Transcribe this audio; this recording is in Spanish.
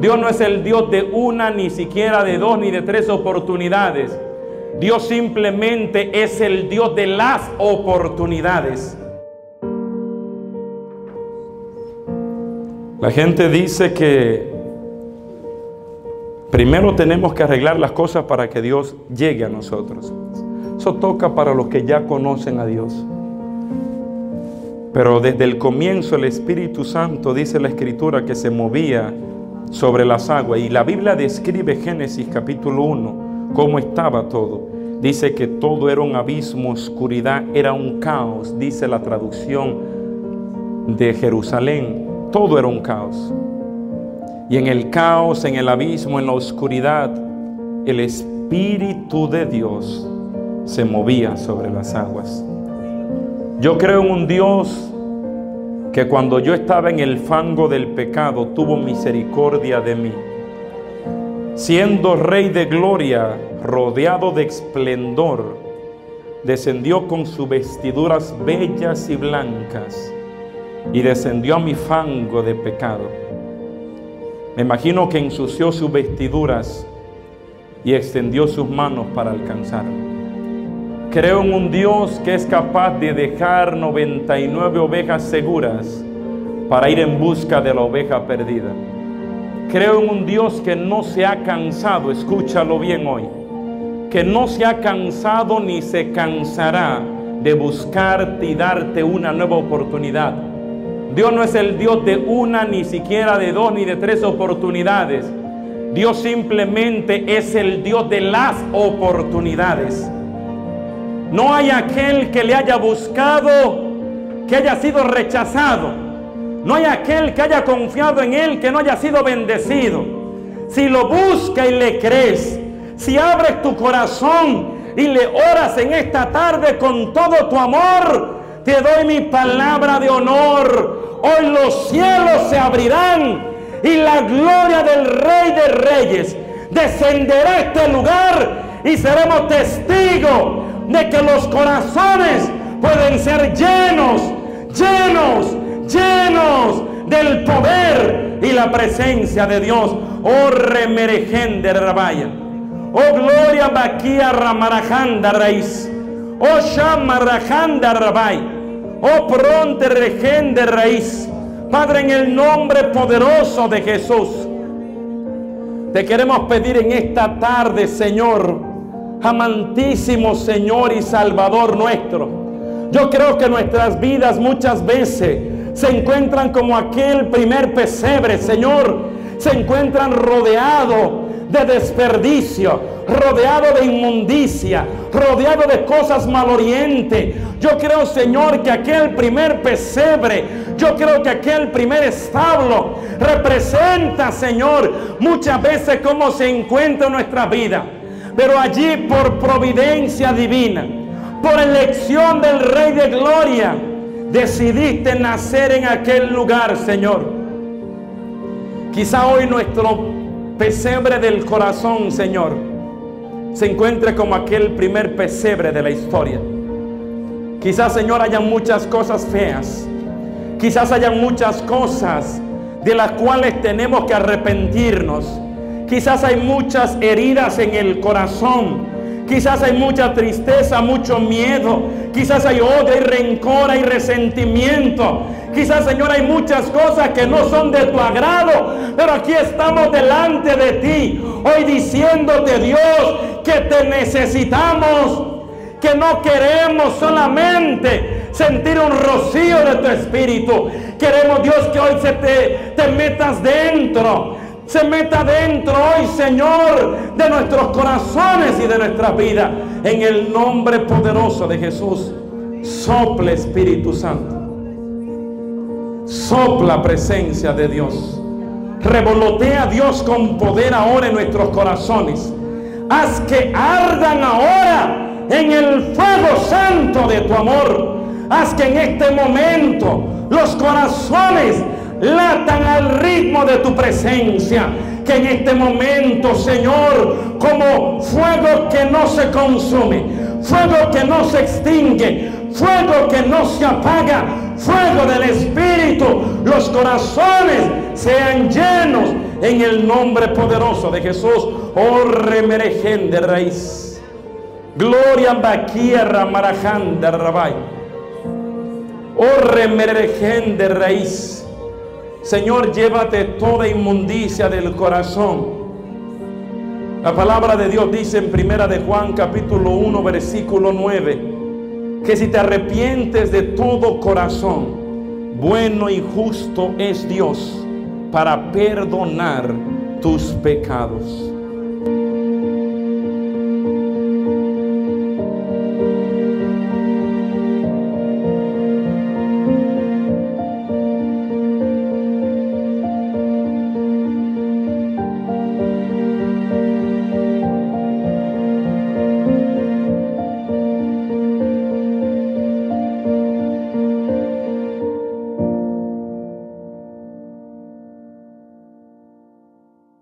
Dios no es el Dios de una, ni siquiera de dos, ni de tres oportunidades. Dios simplemente es el Dios de las oportunidades. La gente dice que primero tenemos que arreglar las cosas para que Dios llegue a nosotros. Eso toca para los que ya conocen a Dios. Pero desde el comienzo el Espíritu Santo dice la Escritura que se movía sobre las aguas. Y la Biblia describe Génesis capítulo 1, cómo estaba todo. Dice que todo era un abismo, oscuridad, era un caos, dice la traducción de Jerusalén. Todo era un caos. Y en el caos, en el abismo, en la oscuridad, el Espíritu de Dios se movía sobre las aguas. Yo creo en un Dios que cuando yo estaba en el fango del pecado tuvo misericordia de mí. Siendo rey de gloria, rodeado de esplendor, descendió con sus vestiduras bellas y blancas y descendió a mi fango de pecado. Me imagino que ensució sus vestiduras y extendió sus manos para alcanzarme. Creo en un Dios que es capaz de dejar 99 ovejas seguras para ir en busca de la oveja perdida. Creo en un Dios que no se ha cansado, escúchalo bien hoy, que no se ha cansado ni se cansará de buscarte y darte una nueva oportunidad. Dios no es el Dios de una, ni siquiera de dos, ni de tres oportunidades. Dios simplemente es el Dios de las oportunidades. No hay aquel que le haya buscado que haya sido rechazado. No hay aquel que haya confiado en él que no haya sido bendecido. Si lo busca y le crees, si abres tu corazón y le oras en esta tarde con todo tu amor, te doy mi palabra de honor. Hoy los cielos se abrirán y la gloria del Rey de Reyes descenderá a este lugar y seremos testigos de que los corazones pueden ser llenos, llenos, llenos del poder y la presencia de Dios. Oh remerején de Rabaya. Oh gloria Baquía Ramarajanda Raíz. Oh Shamarajanda Rabay. Oh pronte regen de raíz. Padre, en el nombre poderoso de Jesús. Te queremos pedir en esta tarde, Señor amantísimo Señor y Salvador nuestro. Yo creo que nuestras vidas muchas veces se encuentran como aquel primer pesebre, Señor. Se encuentran rodeados de desperdicio, rodeado de inmundicia, rodeado de cosas malorientes. Yo creo, Señor, que aquel primer pesebre, yo creo que aquel primer establo representa, Señor, muchas veces cómo se encuentra nuestra vida. Pero allí por providencia divina, por elección del Rey de Gloria, decidiste nacer en aquel lugar, Señor. Quizá hoy nuestro pesebre del corazón, Señor, se encuentre como aquel primer pesebre de la historia. Quizás, Señor, hayan muchas cosas feas. Quizás hayan muchas cosas de las cuales tenemos que arrepentirnos. Quizás hay muchas heridas en el corazón. Quizás hay mucha tristeza, mucho miedo. Quizás hay odio, y rencor, y resentimiento. Quizás, Señor, hay muchas cosas que no son de tu agrado. Pero aquí estamos delante de ti. Hoy diciéndote, Dios, que te necesitamos. Que no queremos solamente sentir un rocío de tu espíritu. Queremos, Dios, que hoy se te, te metas dentro se meta dentro hoy, Señor, de nuestros corazones y de nuestra vida. En el nombre poderoso de Jesús, sople Espíritu Santo. Sopla presencia de Dios. Revolotea a Dios con poder ahora en nuestros corazones. Haz que ardan ahora en el fuego santo de tu amor. Haz que en este momento los corazones latan al ritmo de tu presencia. Que en este momento, Señor, como fuego que no se consume, fuego que no se extingue, fuego que no se apaga, fuego del Espíritu, los corazones sean llenos en el nombre poderoso de Jesús. Oh, remeregen de raíz. Gloria Baquierra Maraján de Rabay. Oh, remeregen de raíz. Señor, llévate toda inmundicia del corazón. La palabra de Dios dice en Primera de Juan capítulo 1 versículo 9 que si te arrepientes de todo corazón, bueno y justo es Dios para perdonar tus pecados.